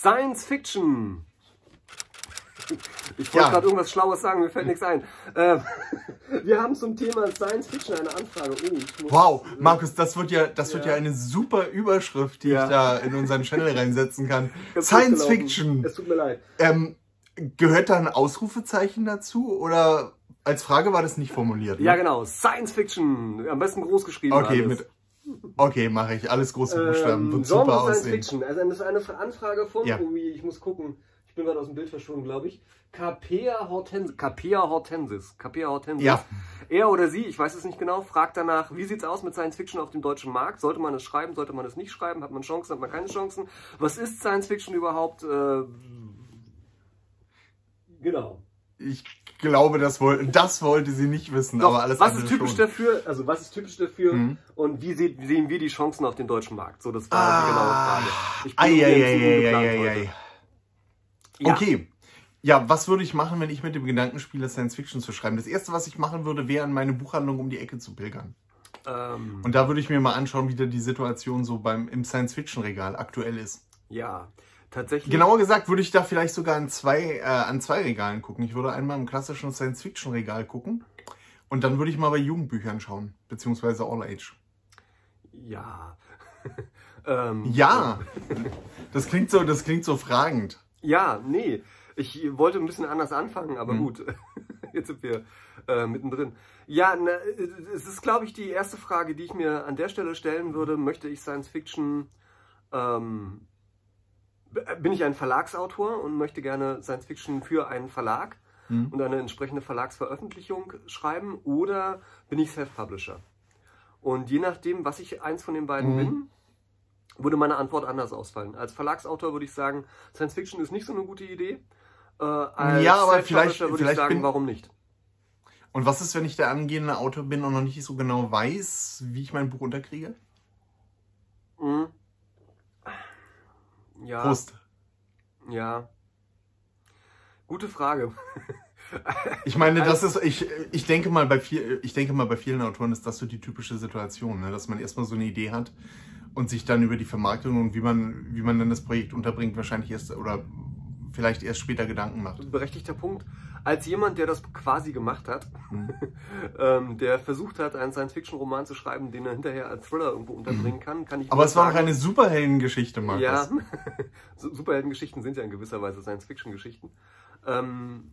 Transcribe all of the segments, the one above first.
Science Fiction. Ich wollte Ja. gerade irgendwas Schlaues sagen, mir fällt nichts ein. Ähm, wir haben zum Thema Science Fiction eine Anfrage. Oh, ich muss, Wow, Markus, das wird ja, das wird Ja. ja eine super Überschrift, die Ja. ich da in unseren Channel reinsetzen kann. Ist Science. Fiction. Es tut mir leid. Ähm, gehört da ein Ausrufezeichen dazu oder als Frage war das nicht formuliert? Ne? Ja, genau. Science Fiction. Am besten groß geschrieben. Okay, alles. mit. Okay, mache ich. Alles große Buchstaben. Ähm, Wird Genre super Science aussehen. Fiction. Also das ist eine Anfrage von, Ja. irgendwie, ich muss gucken, ich bin gerade aus dem Bild verschwunden, glaube ich. Capea Hortensis. Capea Hortensis. Capea Hortensis. Ja. Er oder sie, ich weiß es nicht genau, fragt danach, wie sieht's aus mit Science Fiction auf dem deutschen Markt? Sollte man es schreiben, sollte man es nicht schreiben? Hat man Chancen, hat man keine Chancen? Was ist Science Fiction überhaupt? Äh, genau. Ich glaube, das, woll das wollte sie nicht wissen, Doch, aber alles was ist typisch schon. dafür? Also was ist typisch dafür? Mhm. Und wie, wie sehen wir die Chancen auf dem deutschen Markt? So, das war die genaue Frage. Ich Ah, bin geplant ei, ei, heute. ei. Ja. Okay. Ja, was würde ich machen, wenn ich mit dem Gedanken spiele, Science Fiction zu schreiben? Das erste, was ich machen würde, wäre in meine Buchhandlung um die Ecke zu pilgern. Ähm, Und da würde ich mir mal anschauen, wie da die Situation so beim im Science Fiction Regal aktuell ist. ja, tatsächlich. Genauer gesagt würde ich da vielleicht sogar an zwei, äh, an zwei Regalen gucken. Ich würde einmal im klassischen Science Fiction Regal gucken und dann würde ich mal bei Jugendbüchern schauen, beziehungsweise All Age. Ja. ähm, Ja, das klingt so, das klingt so fragend. Ja, nee. Ich wollte ein bisschen anders anfangen, aber Mhm. gut. Jetzt sind wir äh, mittendrin. Ja, na, es ist, glaube ich, die erste Frage, die ich mir an der Stelle stellen würde. Möchte ich Science Fiction. Ähm, bin ich ein Verlagsautor und möchte gerne Science Fiction für einen Verlag Mhm. und eine entsprechende Verlagsveröffentlichung schreiben oder bin ich Self-Publisher? Und je nachdem, was ich eins von den beiden Mhm. bin, würde meine Antwort anders ausfallen. Als Verlagsautor würde ich sagen, Science Fiction ist nicht so eine gute Idee. Äh, als Ja, aber vielleicht- würde ich vielleicht sagen, bin- warum nicht? Und was ist, wenn ich der angehende Autor bin und noch nicht so genau weiß, wie ich mein Buch unterkriege? Mhm. Ja, Prost. ja. Gute Frage. Ich meine, das Also- ist, ich, ich denke mal, bei viel, ich denke mal, bei vielen Autoren ist das so die typische Situation, ne? dass man erstmal so eine Idee hat und sich dann über die Vermarktung und wie man, wie man dann das Projekt unterbringt, wahrscheinlich erst oder vielleicht erst später Gedanken macht. Berechtigter Punkt. Als jemand, der das quasi gemacht hat, Mhm. ähm, der versucht hat, einen Science-Fiction-Roman zu schreiben, den er hinterher als Thriller irgendwo unterbringen kann, kann ich Mhm. Aber es war sagen, eine Superheldengeschichte, Markus. Ja, Su- Superheldengeschichten sind ja in gewisser Weise Science-Fiction-Geschichten. Ähm,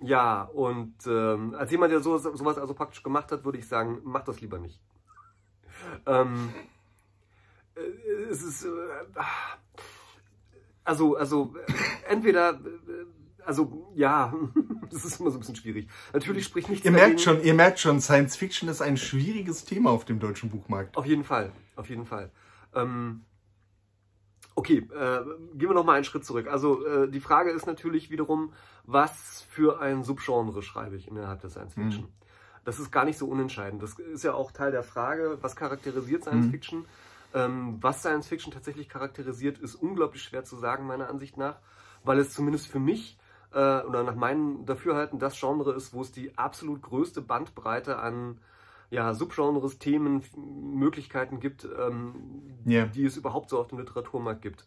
ja, und ähm, als jemand, der so, sowas also praktisch gemacht hat, würde ich sagen, mach das lieber nicht. Ähm, äh, es ist, äh, also, also, äh, entweder, also, ja, das ist immer so ein bisschen schwierig. Natürlich spricht nichts Ihr merkt schon, ihr merkt schon, Science Fiction ist ein schwieriges Thema auf dem deutschen Buchmarkt. Auf jeden Fall, auf jeden Fall. Ähm, okay, äh, gehen wir noch mal einen Schritt zurück. Also äh, die Frage ist natürlich wiederum, was für ein Subgenre schreibe ich innerhalb der Science Fiction? Das ist gar nicht so unentscheidend. Das ist ja auch Teil der Frage, was charakterisiert Science Mhm. Fiction? Ähm, was Science Fiction tatsächlich charakterisiert, ist unglaublich schwer zu sagen, meiner Ansicht nach, weil es zumindest für mich äh, oder nach meinem Dafürhalten das Genre ist, wo es die absolut größte Bandbreite an ja, Subgenres, Themen, Möglichkeiten gibt, ähm, Ja. die es überhaupt so auf dem Literaturmarkt gibt.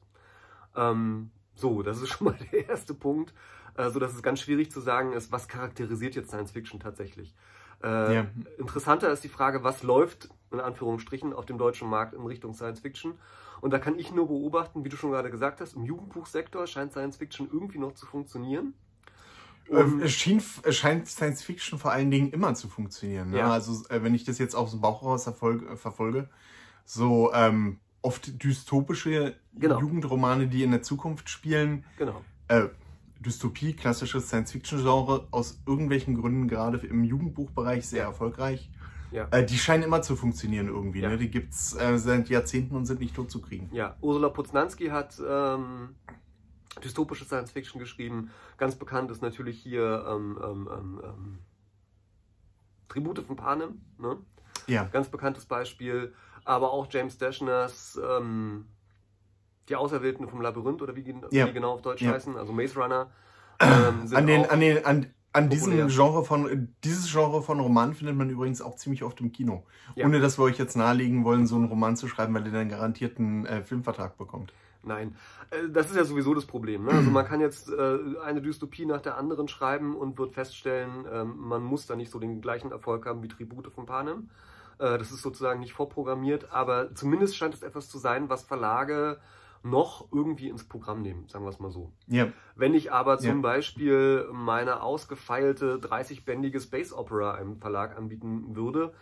Ähm, so, das ist schon mal der erste Punkt, äh, so dass es ganz schwierig zu sagen ist, was charakterisiert jetzt Science Fiction tatsächlich. Äh, Ja. Interessanter ist die Frage, was läuft in Anführungsstrichen auf dem deutschen Markt in Richtung Science Fiction. Und da kann ich nur beobachten, wie du schon gerade gesagt hast, im Jugendbuchsektor scheint Science Fiction irgendwie noch zu funktionieren. Ähm, es, schien, es scheint Science Fiction vor allen Dingen immer zu funktionieren. Ne? Ja. Also äh, wenn ich das jetzt aus dem Bauch raus erfolg, äh, verfolge, so ähm, oft dystopische Genau. Jugendromane, die in der Zukunft spielen, Genau. äh, Dystopie, klassisches Science-Fiction-Genre, aus irgendwelchen Gründen gerade im Jugendbuchbereich sehr erfolgreich. Ja. Äh, die scheinen immer zu funktionieren irgendwie. Ja. Ne? Die gibt's äh, seit Jahrzehnten und sind nicht tot zu kriegen. Ja, Ursula Poznanski hat ähm, dystopische Science Fiction geschrieben. Ganz bekannt ist natürlich hier ähm, ähm, ähm, ähm, Tribute von Panem, ne? Ja. ganz bekanntes Beispiel. Aber auch James Dashners ähm, Die Auserwählten vom Labyrinth oder wie, gen- Ja. wie genau auf Deutsch heißen, also Maze Runner. An den, an den, an, An diesem. Genre von, dieses Genre von Roman findet man übrigens auch ziemlich oft im Kino. Ja. Ohne dass wir euch jetzt nahelegen wollen, so einen Roman zu schreiben, weil ihr dann garantiert einen äh, Filmvertrag bekommt. Nein, Äh, das ist ja sowieso das Problem. Ne? Also man kann jetzt äh, eine Dystopie nach der anderen schreiben und wird feststellen, ähm, man muss da nicht so den gleichen Erfolg haben wie Tribute von Panem. Äh, das ist sozusagen nicht vorprogrammiert, aber zumindest scheint es etwas zu sein, was Verlage noch irgendwie ins Programm nehmen, sagen wir es mal so. Ja. Wenn ich aber zum Ja. Beispiel meine ausgefeilte 30-bändige Space Opera einem Verlag anbieten würde,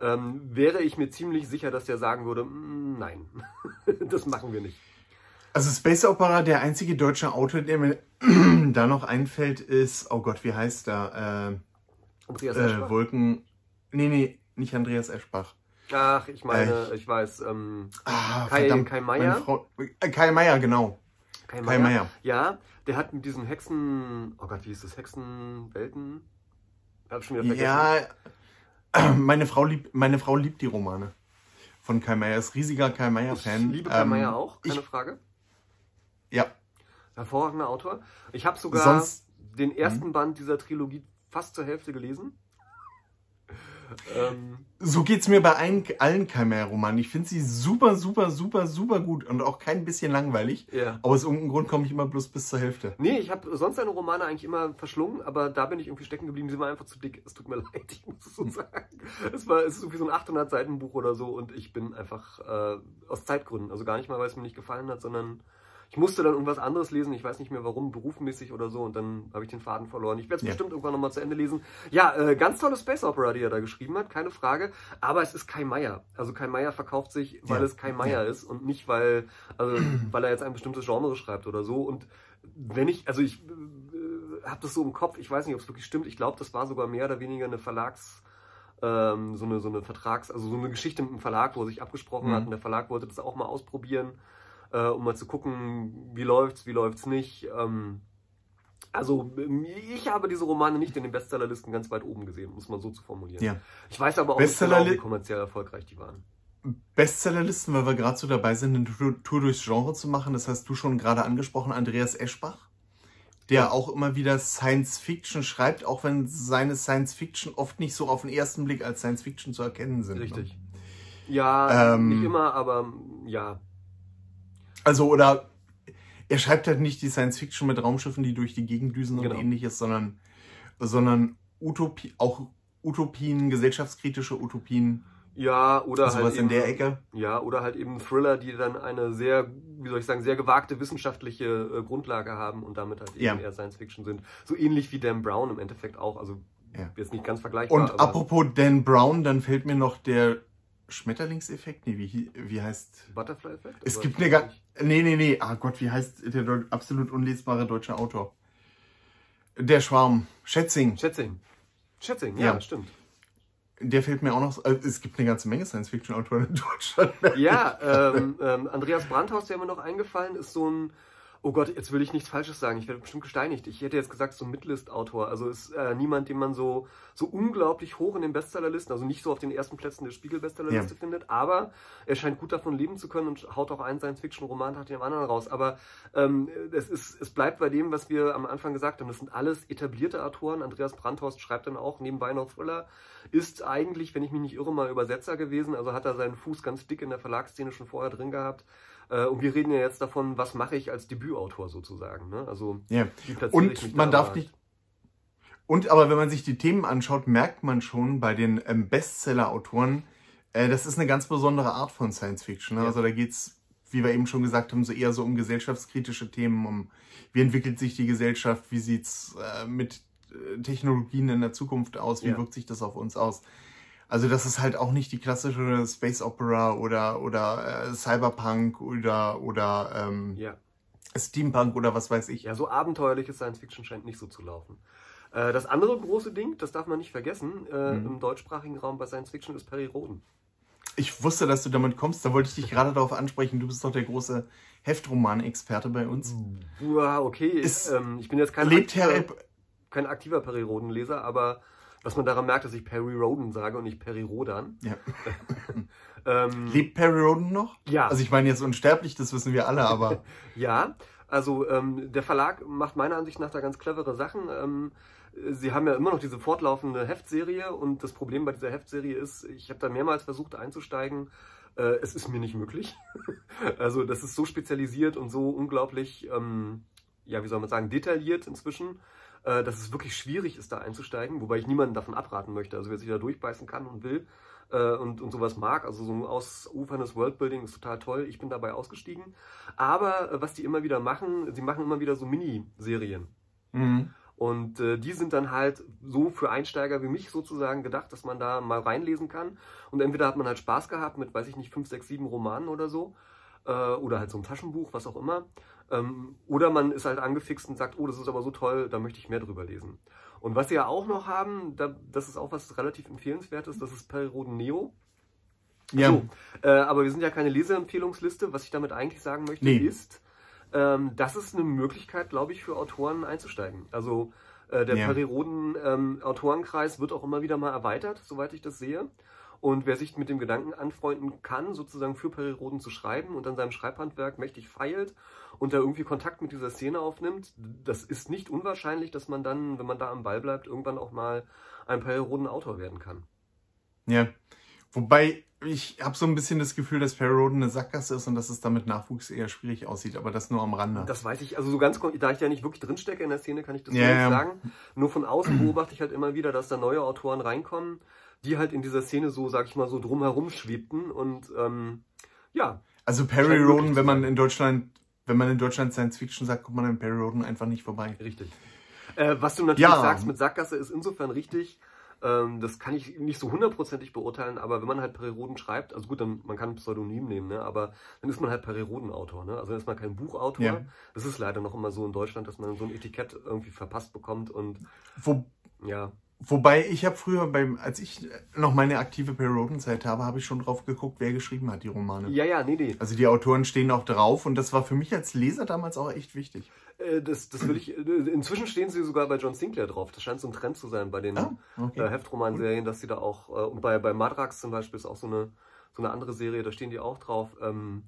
ähm, wäre ich mir ziemlich sicher, dass der sagen würde, "Mm, nein, das machen wir nicht. Also Space Opera, der einzige deutsche Autor, der mir da noch einfällt, ist, oh Gott, wie heißt der? Äh, Andreas äh, Eschbach? Wolken. Nee, nee, nicht Andreas Eschbach. Ach, ich meine, ich weiß, ähm, Ah, Kai- verdammt, Kai Meier? Frau, äh, Kai Meier, genau. Kai Kai Meier. Meier. Ja, der hat mit diesen Hexen, oh Gott, wie hieß das, Hexenwelten? Hab ich schon wieder vergessen. Ja, meine Frau, liebt, meine Frau liebt die Romane von Kai Meier, ist riesiger Kai ich Meier-Fan. liebe Kai Ähm, Meier auch, keine Ich, Frage. ja, Hervorragender Autor. Ich habe sogar Sonst- den ersten Band dieser Trilogie fast zur Hälfte gelesen. Ähm, so geht's mir bei allen, allen Kai Meier-Romanen. Ich finde sie super, super, super, super gut und auch kein bisschen langweilig. ja. Aber aus irgendeinem Grund komme ich immer bloß bis zur Hälfte. Nee, ich habe sonst seine Romane eigentlich immer verschlungen, aber da bin ich irgendwie stecken geblieben. Sind mir einfach zu dick. Es tut mir leid, ich muss es so sagen. Es, war, es ist irgendwie so ein 800 Seiten Buch oder so und ich bin einfach äh, aus Zeitgründen, also gar nicht mal, weil es mir nicht gefallen hat, sondern ich musste dann irgendwas anderes lesen. Ich weiß nicht mehr warum, berufmäßig oder so und dann habe ich den Faden verloren. Ich werde es Ja. bestimmt irgendwann nochmal zu Ende lesen. Ja, äh, ganz tolle Space Opera, die er da geschrieben hat, keine Frage. Aber es ist Kai Meier. Also Kai Meier verkauft sich, weil Ja. es Kai Meier ist und nicht, weil, also, weil er jetzt ein bestimmtes Genre schreibt oder so. Und wenn ich, also ich äh, habe das so im Kopf, ich weiß nicht, ob es wirklich stimmt. Ich glaube, das war sogar mehr oder weniger eine Verlags, ähm, so eine, so eine Vertrags, also so eine Geschichte mit dem Verlag, wo er sich abgesprochen Mhm. hat und der Verlag wollte das auch mal ausprobieren, äh, um mal zu gucken, wie läuft's, wie läuft's nicht. Ähm, also ähm, ich habe diese Romane nicht in den Bestsellerlisten ganz weit oben gesehen, muss man so zu formulieren. Ja. Ich weiß aber auch nicht genau, wie kommerziell erfolgreich die waren. Bestsellerlisten, weil wir gerade so dabei sind, eine Tour, durchs Genre zu machen. Das hast du schon gerade angesprochen, Andreas Eschbach, der Ja. auch immer wieder Science Fiction schreibt, auch wenn seine Science Fiction oft nicht so auf den ersten Blick als Science Fiction zu erkennen sind. ne? Richtig. Ja, Ähm, nicht immer, aber ja. Also, oder er schreibt halt nicht die Science Fiction mit Raumschiffen, die durch die Gegend düsen Genau. und ähnliches, sondern, sondern Utopie, auch Utopien, gesellschaftskritische Utopien, Ja, oder sowas halt in eben, der Ecke. Ja, oder halt eben Thriller, die dann eine sehr, wie soll ich sagen, sehr gewagte wissenschaftliche äh, Grundlage haben und damit halt eben Ja. eher Science Fiction sind. So ähnlich wie Dan Brown im Endeffekt auch. Also Ja. jetzt nicht ganz vergleichbar. Und apropos Dan Brown, dann fällt mir noch der Schmetterlingseffekt. Nee, wie, wie heißt. Butterfly Effect? Es gibt eine. Nee, nee, nee. Ah Gott, wie heißt der deu- absolut unlesbare deutsche Autor? Der Schwarm. Schätzing. Schätzing. Schätzing, ja, Ja. stimmt. Der fällt mir auch noch. äh, Es gibt eine ganze Menge Science-Fiction-Autoren in Deutschland. Ja, ähm, ähm, Andreas Brandhaus, der mir noch eingefallen ist, so ein, oh Gott, jetzt will ich nichts Falsches sagen, ich werde bestimmt gesteinigt. Ich hätte jetzt gesagt, so ein Mitlist-Autor. Also ist äh, niemand, den man so, so unglaublich hoch in den Bestsellerlisten, also nicht so auf den ersten Plätzen der Spiegel-Bestsellerliste Ja. findet, aber er scheint gut davon leben zu können und haut auch einen Science-Fiction-Roman nach dem anderen raus. Aber ähm, es, ist, es bleibt bei dem, was wir am Anfang gesagt haben. Das sind alles etablierte Autoren. Andreas Brandhorst schreibt dann auch nebenbei noch Thriller. Ist eigentlich, wenn ich mich nicht irre, mal Übersetzer gewesen. Also hat er seinen Fuß ganz dick in der Verlagsszene schon vorher drin gehabt. Äh, Und wir reden ja jetzt davon, was mache ich als Debütautor sozusagen. Ne? Also ich Und man da darf nicht. Und aber wenn man sich die Themen anschaut, merkt man schon bei den ähm, Bestseller-Autoren, äh, das ist eine ganz besondere Art von Science Fiction. Ne? Ja. Also da geht's, wie wir eben schon gesagt haben, so eher so um gesellschaftskritische Themen, um wie entwickelt sich die Gesellschaft, wie sieht's äh, mit äh, Technologien in der Zukunft aus, wie Ja. wirkt sich das auf uns aus. Also das ist halt auch nicht die klassische Space Opera oder oder äh, Cyberpunk oder oder ähm, Ja. Steampunk oder was weiß ich. ja, so abenteuerliches Science Fiction scheint nicht so zu laufen. Äh, Das andere große Ding, das darf man nicht vergessen, äh, Mhm. im deutschsprachigen Raum bei Science Fiction ist Perry Roden. Ich wusste, dass du damit kommst. Da wollte ich dich gerade darauf ansprechen. Du bist doch der große Heftroman-Experte bei uns. Ja, okay. Ist- ähm, ich bin jetzt kein Lebt aktiver, kein aktiver Perry Roden-Leser, aber was man daran merkt, dass ich Perry Roden sage und nicht Perry Rodan. Ja. Ähm, Lebt Perry Roden noch? ja. Also ich meine jetzt unsterblich, das wissen wir alle, aber Ja, also ähm, der Verlag macht meiner Ansicht nach da ganz clevere Sachen. Ähm, sie haben ja immer noch diese fortlaufende Heftserie und das Problem bei dieser Heftserie ist, ich habe da mehrmals versucht einzusteigen, äh, es ist mir nicht möglich. also das ist so spezialisiert und so unglaublich, ähm, ja, wie soll man sagen, detailliert inzwischen, äh, dass es wirklich schwierig ist, da einzusteigen, wobei ich niemanden davon abraten möchte. Also wer sich da durchbeißen kann und will äh, und, und sowas mag, also so ein ausuferndes Worldbuilding ist total toll. Ich bin dabei ausgestiegen. Aber äh, was die immer wieder machen, sie machen immer wieder so Miniserien. Mhm. Und äh, die sind dann halt so für Einsteiger wie mich sozusagen gedacht, dass man da mal reinlesen kann. Und entweder hat man halt Spaß gehabt mit, weiß ich nicht, fünf, sechs, sieben Romanen oder so. Äh, oder halt so ein Taschenbuch, was auch immer. Ähm, oder man ist halt angefixt und sagt, oh, das ist aber so toll, da möchte ich mehr drüber lesen. Und was sie ja auch noch haben, da, das ist auch was relativ empfehlenswertes, das ist Periroden Neo. Ja. So, äh, aber wir sind ja keine Leseempfehlungsliste. Was ich damit eigentlich sagen möchte, nee. ist, ähm, das ist eine Möglichkeit, glaube ich, für Autoren einzusteigen. Also äh, der ja. Periroden ähm, Autorenkreis wird auch immer wieder mal erweitert, soweit ich das sehe. Und wer sich mit dem Gedanken anfreunden kann, sozusagen für Periroden zu schreiben und an seinem Schreibhandwerk mächtig feilt und da irgendwie Kontakt mit dieser Szene aufnimmt, das ist nicht unwahrscheinlich, dass man dann, wenn man da am Ball bleibt, irgendwann auch mal ein Periroden-Autor werden kann. Ja, wobei ich habe so ein bisschen das Gefühl, dass Perry Roden eine Sackgasse ist und dass es damit Nachwuchs eher schwierig aussieht, aber das nur am Rande. Das weiß ich, also so ganz, da ich ja nicht wirklich drinstecke in der Szene, kann ich das yeah, nicht sagen. Nur von außen beobachte ich halt immer wieder, dass da neue Autoren reinkommen, die halt in dieser Szene so, sag ich mal, so drumherum schwebten und ähm, ja. Also Perry Roden, wenn man in Deutschland, wenn man in Deutschland Science Fiction sagt, kommt man an Perry Roden einfach nicht vorbei. Richtig. Äh, was du natürlich ja. sagst mit Sackgasse ist insofern richtig, ähm, das kann ich nicht so hundertprozentig beurteilen, aber wenn man halt Periroden schreibt, also gut, dann, man kann ein Pseudonym nehmen, ne, aber dann ist man halt Periroden-Autor. Ne? Also dann ist man kein Buchautor. Ja. Das ist leider noch immer so in Deutschland, dass man so ein Etikett irgendwie verpasst bekommt und Wo, ja. Wobei ich habe früher, beim, als ich noch meine aktive Perry-Roden-Zeit habe, habe ich schon drauf geguckt, wer geschrieben hat, die Romane. Ja, ja, nee, nee. Also die Autoren stehen auch drauf und das war für mich als Leser damals auch echt wichtig. Äh, das, das will ich. Äh, inzwischen stehen sie sogar bei John Sinclair drauf. Das scheint so ein Trend zu sein bei den ah, okay. äh, Heftromanserien, dass sie da auch. Äh, und bei, bei Madrax zum Beispiel ist auch so eine, so eine andere Serie, da stehen die auch drauf. Ähm,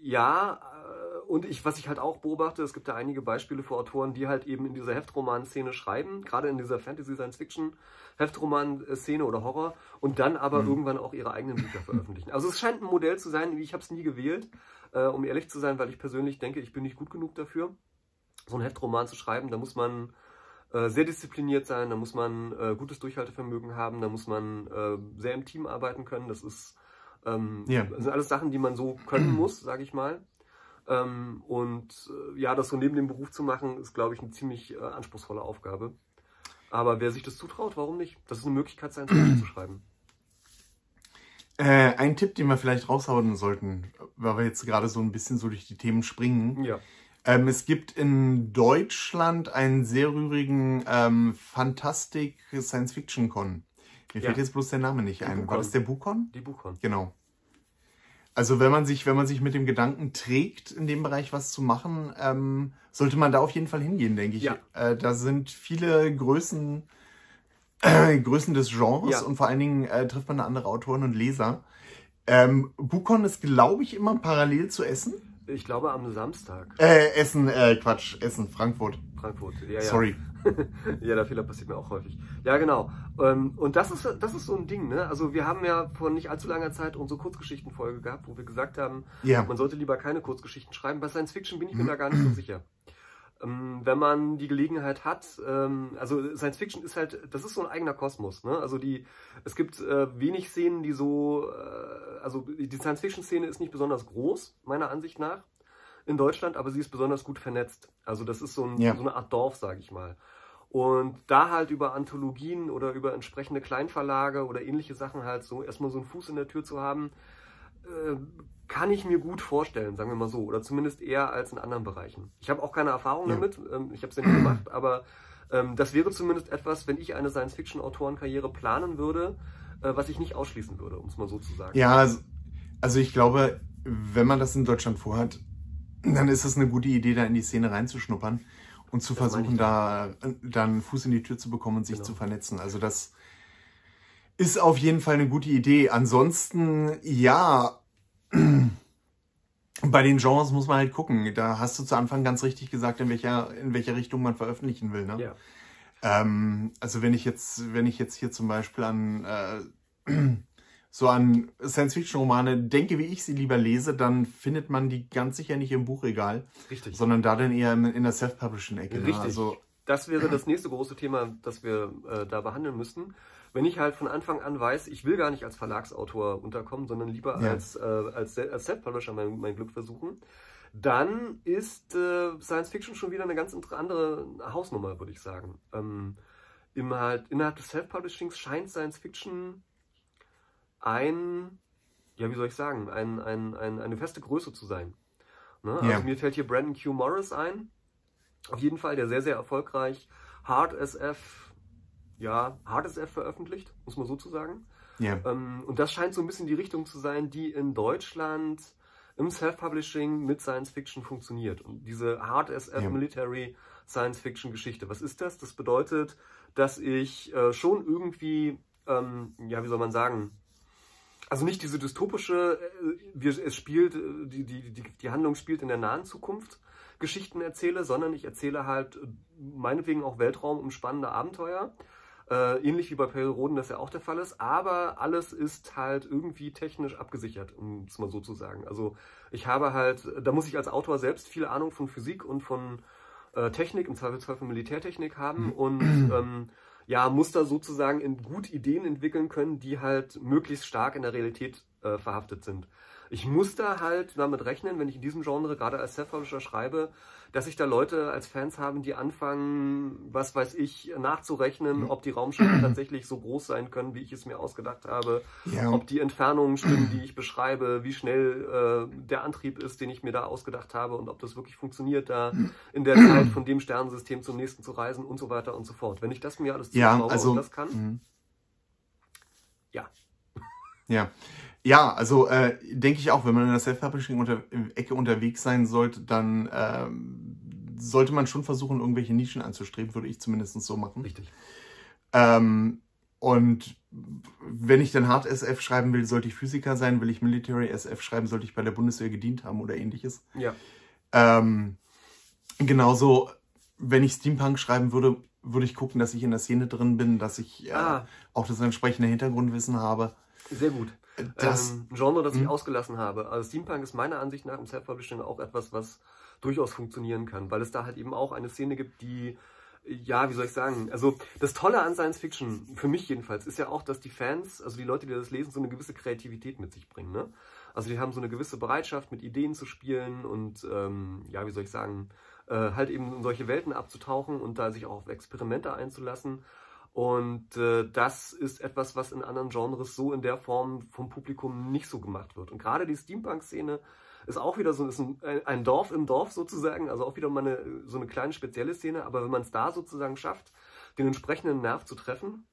ja, äh, und ich, was ich halt auch beobachte, es gibt ja einige Beispiele für Autoren, die halt eben in dieser Heftroman-Szene schreiben, gerade in dieser Fantasy-Science-Fiction Heftroman-Szene oder Horror, und dann aber mhm. irgendwann auch ihre eigenen Bücher veröffentlichen. Also es scheint ein Modell zu sein, ich habe es nie gewählt, äh, um ehrlich zu sein, weil ich persönlich denke, ich bin nicht gut genug dafür so einen Heftroman zu schreiben, da muss man äh, sehr diszipliniert sein, da muss man äh, gutes Durchhaltevermögen haben, da muss man äh, sehr im Team arbeiten können. Das ist ähm, das sind alles Sachen, die man so können muss, sage ich mal. Ähm, und äh, ja, das so neben dem Beruf zu machen, ist, glaube ich, eine ziemlich äh, anspruchsvolle Aufgabe. Aber wer sich das zutraut, warum nicht? Das ist eine Möglichkeit, sein zu schreiben. Äh, ein Tipp, den wir vielleicht raushauen sollten, weil wir jetzt gerade so ein bisschen so durch die Themen springen. Ja. Ähm, es gibt in Deutschland einen sehr rührigen ähm, Fantastic Science Fiction Con. Mir fällt jetzt bloß der Name nicht ein. War das der Bukon? Die Bukon. Genau. Also wenn man sich, wenn man sich mit dem Gedanken trägt, in dem Bereich was zu machen, ähm, sollte man da auf jeden Fall hingehen, denke ich. Ja. Äh, da sind viele Größen, äh, Größen des Genres ja. und vor allen Dingen äh, trifft man da andere Autoren und Leser. Ähm, Bukon ist, glaube ich, immer parallel zu Essen. Ich glaube am Samstag. Äh, Essen, äh, Quatsch, Essen, Frankfurt. Frankfurt, ja, ja. Sorry. ja, der Fehler passiert mir auch häufig. Ja, genau. Ähm, und das ist, das ist so ein Ding, ne? Also wir haben ja vor nicht allzu langer Zeit unsere Kurzgeschichtenfolge gehabt, wo wir gesagt haben, ja. man sollte lieber keine Kurzgeschichten schreiben. Bei Science Fiction bin ich mir da gar nicht so sicher. Ähm, wenn man die Gelegenheit hat, ähm, also Science Fiction ist halt, das ist so ein eigener Kosmos, ne? Also die, es gibt äh, wenig Szenen, die so, äh, also die Science Fiction Szene ist nicht besonders groß, meiner Ansicht nach, in Deutschland, aber sie ist besonders gut vernetzt. Also das ist so, ein, ja. so eine Art Dorf, sage ich mal. Und da halt über Anthologien oder über entsprechende Kleinverlage oder ähnliche Sachen halt so erstmal so einen Fuß in der Tür zu haben, äh, kann ich mir gut vorstellen, sagen wir mal so. Oder zumindest eher als in anderen Bereichen. Ich habe auch keine Erfahrung ja. damit, ähm, ich habe es ja nicht gemacht, aber ähm, das wäre zumindest etwas, wenn ich eine Science-Fiction-Autorenkarriere planen würde, äh, was ich nicht ausschließen würde, um es mal so zu sagen. Ja, also, also ich glaube, wenn man das in Deutschland vorhat, dann ist es eine gute Idee, da in die Szene reinzuschnuppern und zu das versuchen, da dann einen Fuß in die Tür zu bekommen und sich genau. zu vernetzen. Also das ist auf jeden Fall eine gute Idee. Ansonsten, ja, bei den Genres muss man halt gucken. Da hast du zu Anfang ganz richtig gesagt, in welcher, in welcher Richtung man veröffentlichen will. Ne? Ja. Ähm, also wenn ich jetzt, wenn ich jetzt hier zum Beispiel an äh, so an Science-Fiction-Romane denke, wie ich sie lieber lese, dann findet man die ganz sicher nicht im Buchregal. Richtig. Sondern da dann eher in der Self-Publishing-Ecke. Ne? Richtig. Also, das wäre das nächste große Thema, das wir äh, da behandeln müssten. Wenn ich halt von Anfang an weiß, ich will gar nicht als Verlagsautor unterkommen, sondern lieber ja. als, äh, als, als Self-Publisher mein, mein Glück versuchen, dann ist äh, Science Fiction schon wieder eine ganz andere Hausnummer, würde ich sagen. Ähm, im halt, innerhalb des Self-Publishings scheint Science Fiction ein, ja, wie soll ich sagen, ein, ein, ein, eine feste Größe zu sein. Ne? Also ja. mir fällt hier Brandon Q. Morris ein. Auf jeden Fall, der sehr, sehr erfolgreich Hard SF, ja, Hard SF veröffentlicht, muss man so zu sagen. Ja. Ähm, und das scheint so ein bisschen die Richtung zu sein, die in Deutschland im Self-Publishing mit Science Fiction funktioniert. Und diese Hard SF ja. Military Science Fiction Geschichte, was ist das? Das bedeutet, dass ich äh, schon irgendwie, ähm, ja, wie soll man sagen, also nicht diese dystopische, äh, es spielt, äh, die, die, die, die Handlung spielt in der nahen Zukunft, Geschichten erzähle, sondern ich erzähle halt äh, meinetwegen auch Weltraum um spannende Abenteuer. Äh, ähnlich wie bei Perioden das ja auch der Fall ist, aber alles ist halt irgendwie technisch abgesichert, um es mal so zu sagen. Also ich habe halt, da muss ich als Autor selbst viel Ahnung von Physik und von äh, Technik, im Zweifelsfall von Militärtechnik haben mhm. und ähm, ja, Muster sozusagen in gut Ideen entwickeln können, die halt möglichst stark in der Realität äh, verhaftet sind. Ich muss da halt damit rechnen, wenn ich in diesem Genre gerade als Self-Publisher schreibe, dass ich da Leute als Fans haben, die anfangen, was weiß ich, nachzurechnen, mhm. ob die Raumschiffe tatsächlich so groß sein können, wie ich es mir ausgedacht habe, ja. ob die Entfernungen stimmen, die ich beschreibe, wie schnell äh, der Antrieb ist, den ich mir da ausgedacht habe und ob das wirklich funktioniert, da in der Zeit von dem Sternensystem zum nächsten zu reisen und so weiter und so fort. Wenn ich das mir alles ja, also, und das kann, mh. ja. Ja, ja, also äh, denke ich auch, wenn man in der Self-Publishing-Ecke unterwegs sein sollte, dann ähm, sollte man schon versuchen, irgendwelche Nischen anzustreben, würde ich zumindest so machen. Richtig. Ähm, und wenn ich dann Hard SF schreiben will, sollte ich Physiker sein. Will ich Military SF schreiben, sollte ich bei der Bundeswehr gedient haben oder ähnliches. Ja. Ähm, genauso, wenn ich Steampunk schreiben würde, würde ich gucken, dass ich in der Szene drin bin, dass ich äh, ah. auch das entsprechende Hintergrundwissen habe. Sehr gut das ähm, Genre, das ich hm? ausgelassen habe. Also Steampunk ist meiner Ansicht nach im Self-Publishing auch etwas, was durchaus funktionieren kann, weil es da halt eben auch eine Szene gibt, die ja, wie soll ich sagen? Also das Tolle an Science Fiction, für mich jedenfalls, ist ja auch, dass die Fans, also die Leute, die das lesen, so eine gewisse Kreativität mit sich bringen. Ne? Also die haben so eine gewisse Bereitschaft, mit Ideen zu spielen und ähm, ja, wie soll ich sagen, äh, halt eben in solche Welten abzutauchen und da sich auch auf Experimente einzulassen. Und äh, das ist etwas, was in anderen Genres so in der Form vom Publikum nicht so gemacht wird. Und gerade die Steampunk-Szene ist auch wieder so ist ein, ein, Dorf im Dorf sozusagen, also auch wieder mal eine, so eine kleine spezielle Szene. Aber wenn man es da sozusagen schafft, den entsprechenden Nerv zu treffen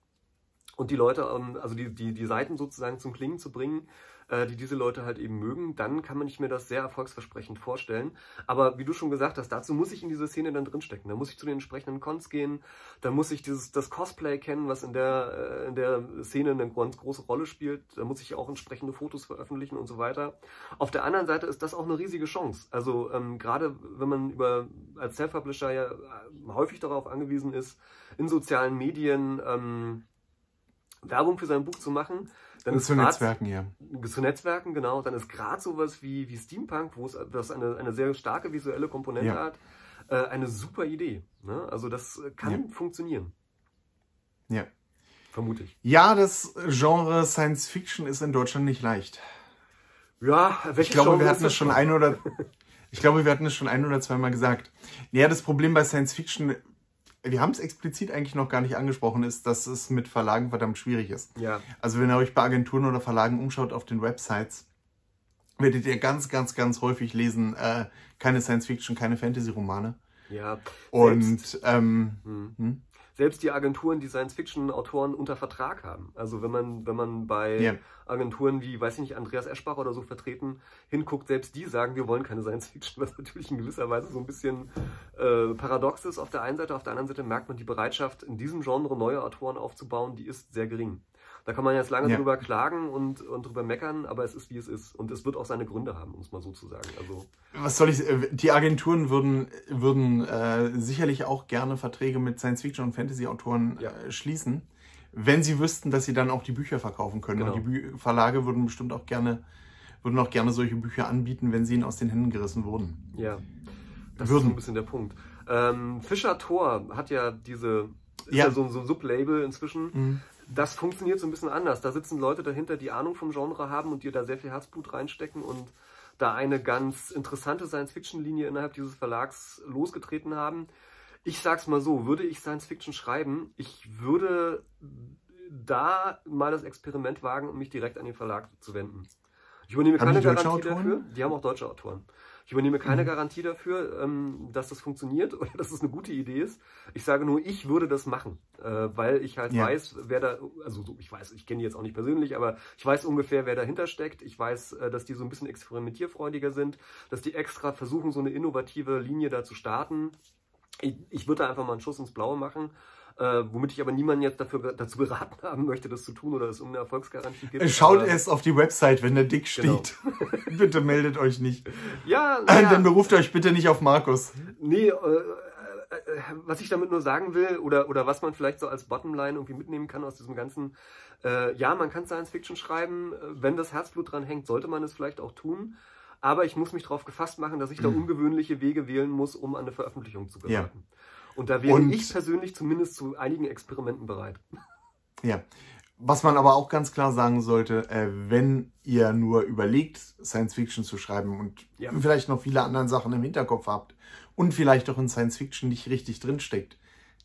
und die Leute, ähm, also die, die, die Seiten sozusagen zum Klingen zu bringen, äh, die diese Leute halt eben mögen, dann kann man nicht mir das sehr erfolgsversprechend vorstellen. Aber wie du schon gesagt hast, dazu muss ich in diese Szene dann drinstecken. Da muss ich zu den entsprechenden Cons gehen, da muss ich dieses, das Cosplay kennen, was in der, äh, in der Szene eine ganz große Rolle spielt. Da muss ich auch entsprechende Fotos veröffentlichen und so weiter. Auf der anderen Seite ist das auch eine riesige Chance. Also ähm, gerade wenn man über als Self-Publisher ja äh, häufig darauf angewiesen ist, in sozialen Medien ähm, Werbung für sein Buch zu machen, dann ist zu grad, Netzwerken, ja. Zu Netzwerken, genau. Dann ist gerade sowas wie, wie Steampunk, wo es das eine, eine sehr starke visuelle Komponente ja. hat, äh, eine super Idee. Ne? Also das kann ja. funktionieren. Ja. Vermute ich. Ja, das Genre Science Fiction ist in Deutschland nicht leicht. Ja, welches Ich glaube, Genre wir hatten es schon ein oder ich glaube, wir hatten es schon ein oder zweimal gesagt. Ja, das Problem bei Science Fiction wir haben es explizit eigentlich noch gar nicht angesprochen, ist, dass es mit Verlagen verdammt schwierig ist. Ja. Also wenn ihr euch bei Agenturen oder Verlagen umschaut auf den Websites, werdet ihr ganz, ganz, ganz häufig lesen, äh, keine Science-Fiction, keine Fantasy-Romane. Ja. Und ähm, hm. Hm? Selbst die Agenturen, die Science-Fiction-Autoren unter Vertrag haben. Also wenn man, wenn man bei yeah. Agenturen wie, weiß ich nicht, Andreas Eschbach oder so vertreten hinguckt, selbst die sagen, wir wollen keine Science-Fiction, was natürlich in gewisser Weise so ein bisschen äh, paradox ist auf der einen Seite. Auf der anderen Seite merkt man die Bereitschaft, in diesem Genre neue Autoren aufzubauen, die ist sehr gering. Da kann man jetzt lange Ja. drüber klagen und, und drüber meckern, aber es ist wie es ist. Und es wird auch seine Gründe haben, um es mal so zu sagen. Also, Was soll ich, äh, die Agenturen würden, würden äh, sicherlich auch gerne Verträge mit Science-Fiction- und Fantasy-Autoren Ja. äh, schließen, wenn sie wüssten, dass sie dann auch die Bücher verkaufen können. Genau. Und die Bü Verlage würden bestimmt auch gerne, würden auch gerne solche Bücher anbieten, wenn sie ihnen aus den Händen gerissen wurden. ja. Das ist Würden. so ein bisschen der Punkt. Ähm, Fischer Tor hat ja diese, ist Ja. ja, so, so ein Sublabel inzwischen. Mhm. Das funktioniert so ein bisschen anders. Da sitzen Leute dahinter, die Ahnung vom Genre haben und die da sehr viel Herzblut reinstecken und da eine ganz interessante Science-Fiction-Linie innerhalb dieses Verlags losgetreten haben. Ich sag's mal so, würde ich Science-Fiction schreiben, ich würde da mal das Experiment wagen und mich direkt an den Verlag zu wenden. Ich übernehme Haben keine Garantie Autoren? dafür. Die haben auch deutsche Autoren. Ich übernehme keine Mhm. Garantie dafür, ähm, dass das funktioniert oder dass es eine gute Idee ist. Ich sage nur, ich würde das machen, äh, weil ich halt Ja. weiß, wer da, also so, ich weiß, ich kenne die jetzt auch nicht persönlich, aber ich weiß ungefähr, wer dahinter steckt. Ich weiß, äh, dass die so ein bisschen experimentierfreudiger sind, dass die extra versuchen, so eine innovative Linie da zu starten. Ich, ich würde da einfach mal einen Schuss ins Blaue machen. Äh, womit ich aber niemanden jetzt dafür dazu geraten haben möchte, das zu tun oder es irgendeine Erfolgsgarantie gibt. Äh, Schaut aber- erst auf die Website, wenn der Dick Genau. steht. bitte meldet euch nicht. Ja, Dann ja. beruft euch bitte nicht auf Markus. Nee, äh, äh, äh, was ich damit nur sagen will, oder, oder was man vielleicht so als Bottomline irgendwie mitnehmen kann aus diesem ganzen, äh, ja, man kann Science Fiction schreiben, wenn das Herzblut dran hängt, sollte man es vielleicht auch tun. Aber ich muss mich darauf gefasst machen, dass ich da ungewöhnliche Wege wählen muss, um an eine Veröffentlichung zu Mhm. Ja. Und da wäre Und- ich persönlich zumindest zu einigen Experimenten bereit. Ja. Was man aber auch ganz klar sagen sollte, äh, wenn ihr nur überlegt, Science Fiction zu schreiben und Ja. vielleicht noch viele andere Sachen im Hinterkopf habt und vielleicht auch in Science Fiction nicht richtig drinsteckt,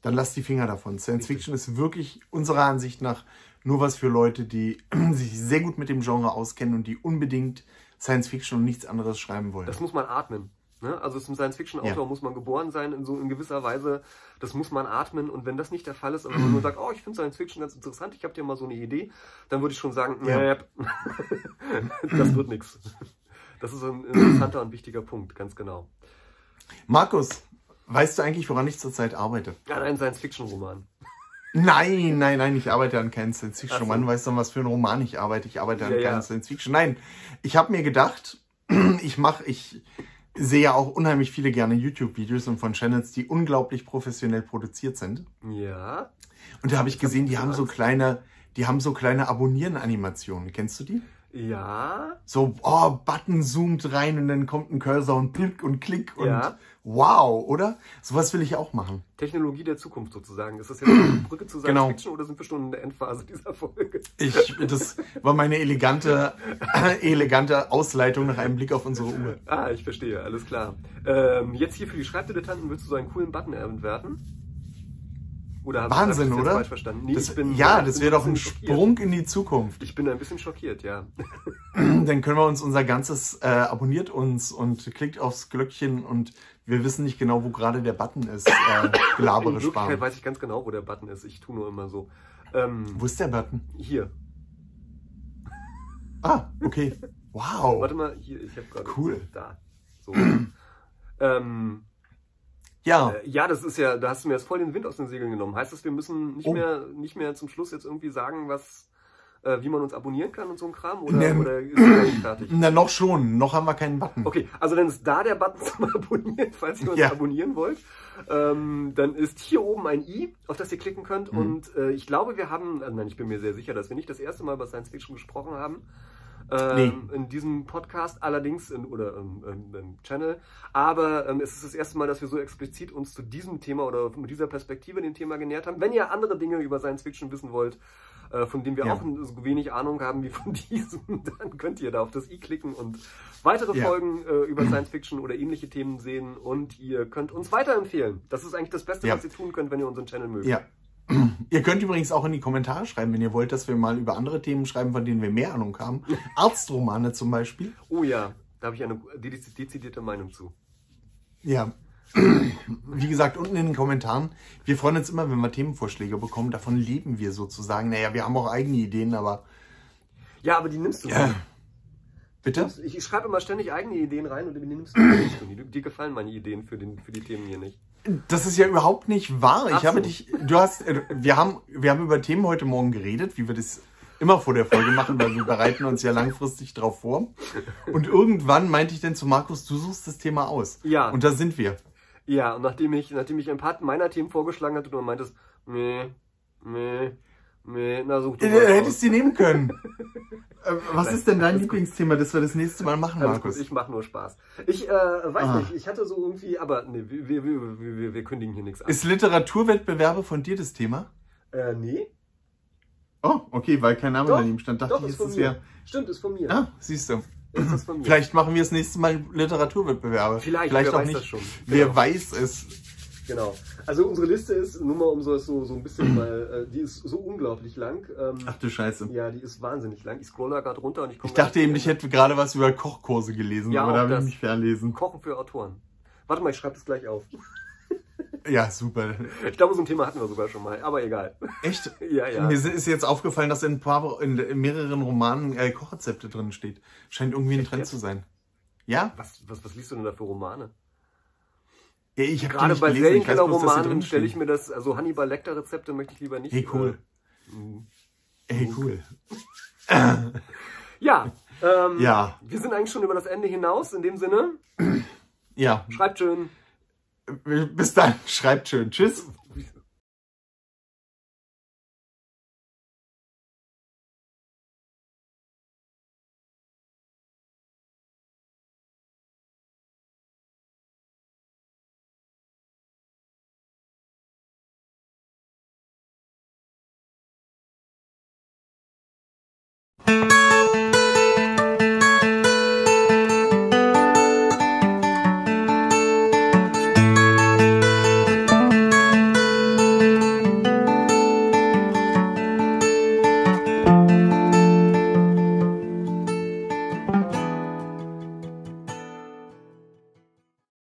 dann lasst die Finger davon. Science Richtig. Fiction ist wirklich unserer Ansicht nach nur was für Leute, die sich sehr gut mit dem Genre auskennen und die unbedingt Science Fiction und nichts anderes schreiben wollen. Das muss man atmen. Ne? Also zum Science-Fiction-Autor Ja. muss man geboren sein, in so in gewisser Weise. Das muss man atmen. Und wenn das nicht der Fall ist, aber man nur sagt, oh, ich finde Science-Fiction ganz interessant, ich habe dir mal so eine Idee, dann würde ich schon sagen, Ja. Das wird nichts. Das ist ein interessanter und wichtiger Punkt, ganz genau. Markus, weißt du eigentlich, woran ich zurzeit arbeite? Ja, ein Science-Fiction-Roman. Nein, nein, nein, ich arbeite an keinem Science-Fiction-Roman. So. Weißt du, was für ein Roman ich arbeite? Ich arbeite an Ja, ja. keinem Science-Fiction. Nein, ich habe mir gedacht, ich mache, ich sehe ja auch unheimlich viele gerne YouTube-Videos und von Channels, die unglaublich professionell produziert sind. Ja. Und da habe ich gesehen, die haben so kleine, die haben so kleine Abonnieren-Animationen. Kennst du die? Ja. So, oh, Button zoomt rein und dann kommt ein Cursor und klick und klick und Ja. Wow, oder? Sowas will ich auch machen. Technologie der Zukunft sozusagen. Ist das jetzt eine Brücke zu Genau. Science-Fiction oder sind wir schon in der Endphase dieser Folge? Ich, das war meine elegante, elegante Ausleitung nach einem Blick auf unsere Uhr. Ah, ich verstehe, alles klar. Ähm, jetzt hier für die Schreibdilettanten willst du so einen coolen Button entwerfen? Oder Wahnsinn, oder? falsch verstanden? Nee, Das, bin, ja, das wäre doch ein schockiert. Sprung in die Zukunft. Ich bin ein bisschen schockiert, ja. Dann können wir uns unser ganzes äh, abonniert uns und klickt aufs Glöckchen und wir wissen nicht genau, wo gerade der Button ist. Äh, In Gelabere Wirklichkeit sparen. weiß ich ganz genau, wo der Button ist. Ich tue nur immer so. Ähm, Wo ist der Button? hier. Ah, okay. Wow. Warte mal, hier, ich habe gerade. Cool. Da. So. ähm, Ja, äh, ja, das ist ja, da hast du mir jetzt voll den Wind aus den Segeln genommen. Heißt das, wir müssen nicht, Oh. mehr, nicht mehr zum Schluss jetzt irgendwie sagen, was, äh, wie man uns abonnieren kann und so ein Kram? Oder, Nee. oder ist das nicht fertig? na noch schon. Noch haben wir keinen Button. Okay, also dann ist da der Button zum Abonnieren, falls ihr uns Ja. abonnieren wollt. Ähm, dann ist hier oben ein i, auf das ihr klicken könnt. Mhm. Und äh, ich glaube, wir haben, äh, nein, ich bin mir sehr sicher, dass wir nicht das erste Mal über Science Fiction gesprochen haben. Ähm, In diesem Podcast, allerdings in, oder im, im, im Channel. Aber ähm, es ist das erste Mal, dass wir so explizit uns zu diesem Thema oder mit dieser Perspektive dem Thema genähert haben. Wenn ihr andere Dinge über Science Fiction wissen wollt, äh, von denen wir Ja. auch so wenig Ahnung haben wie von diesem, dann könnt ihr da auf das i klicken und weitere Ja. Folgen äh, über Science Fiction oder ähnliche Themen sehen und ihr könnt uns weiterempfehlen. Das ist eigentlich das Beste, Ja. was ihr tun könnt, wenn ihr unseren Channel mögt. Ja. Ihr könnt übrigens auch in die Kommentare schreiben, wenn ihr wollt, dass wir mal über andere Themen schreiben, von denen wir mehr Ahnung haben. Arztromane zum Beispiel. Oh ja, da habe ich eine dez- dezidierte Meinung zu. Ja. Wie gesagt, unten in den Kommentaren. Wir freuen uns immer, wenn wir Themenvorschläge bekommen. Davon leben wir sozusagen. Naja, wir haben auch eigene Ideen, aber. Ja, aber die nimmst du Ja. Bitte? Ich, schreibe immer ständig eigene Ideen rein und die nimmst du nicht. Die, dir gefallen meine Ideen für, den, für die Themen hier nicht. Das ist ja überhaupt nicht wahr. Ach Ich habe so. dich. Du hast. äh, Wir haben, wir haben über Themen heute Morgen geredet, wie wir das immer vor der Folge machen, weil wir bereiten uns ja langfristig drauf vor. Und irgendwann meinte ich dann zu Markus, du suchst das Thema aus. Ja. Und da sind wir. Ja, und nachdem ich, nachdem ich ein paar meiner Themen vorgeschlagen hatte, du meintest, nee, nee, nee, na such du Äh, hättest die nehmen können. Äh, Was ist denn dein Lieblingsthema, das wir das nächste Mal machen, Alles gut, Markus? ich mache nur Spaß. Ich äh, weiß Ah. nicht, ich hatte so irgendwie, aber nee, wir, wir, wir, wir, wir kündigen hier nichts an. Ist Literaturwettbewerbe von dir das Thema? Äh, nee, Oh, okay, weil kein Name Doch, daneben stand. Dachte doch, ich, ist ist das ja. Stimmt, ist von mir. Ah, siehst du. Ist das von mir. Vielleicht machen wir das nächste Mal Literaturwettbewerbe. Vielleicht, Vielleicht wer auch weiß nicht. das schon. Wer Genau. weiß es. Genau. Also unsere Liste ist, nur mal um so, so, so ein bisschen mal, äh, die ist so unglaublich lang. Ähm, Ach du Scheiße. ja, die ist wahnsinnig lang. Ich scroll da gerade runter und ich komme Ich dachte eben, ich hätte gerade was über Kochkurse gelesen, Ja, aber da habe ich mich verlesen. Kochen für Autoren. Warte mal, ich schreibe das gleich auf. Ja, super. Ich glaube, so ein Thema hatten wir sogar schon mal, aber egal. Echt? Ja, ja. Mir ist jetzt aufgefallen, dass in, paar, in, in mehreren Romanen äh, Kochrezepte drin steht. Scheint irgendwie ein Trend jetzt? zu sein. Ja? Was, was, was liest du denn da für Romane? ja ich habe Gerade bei Serienkeller-Romanen stelle ich mir das, also Hannibal Lecter-Rezepte möchte ich lieber nicht. Hey, cool. Äh. Hey, cool. ja, ähm, Ja, wir sind eigentlich schon über das Ende hinaus. In dem Sinne, ja. schreibt schön. Bis dann. Schreibt schön. Tschüss.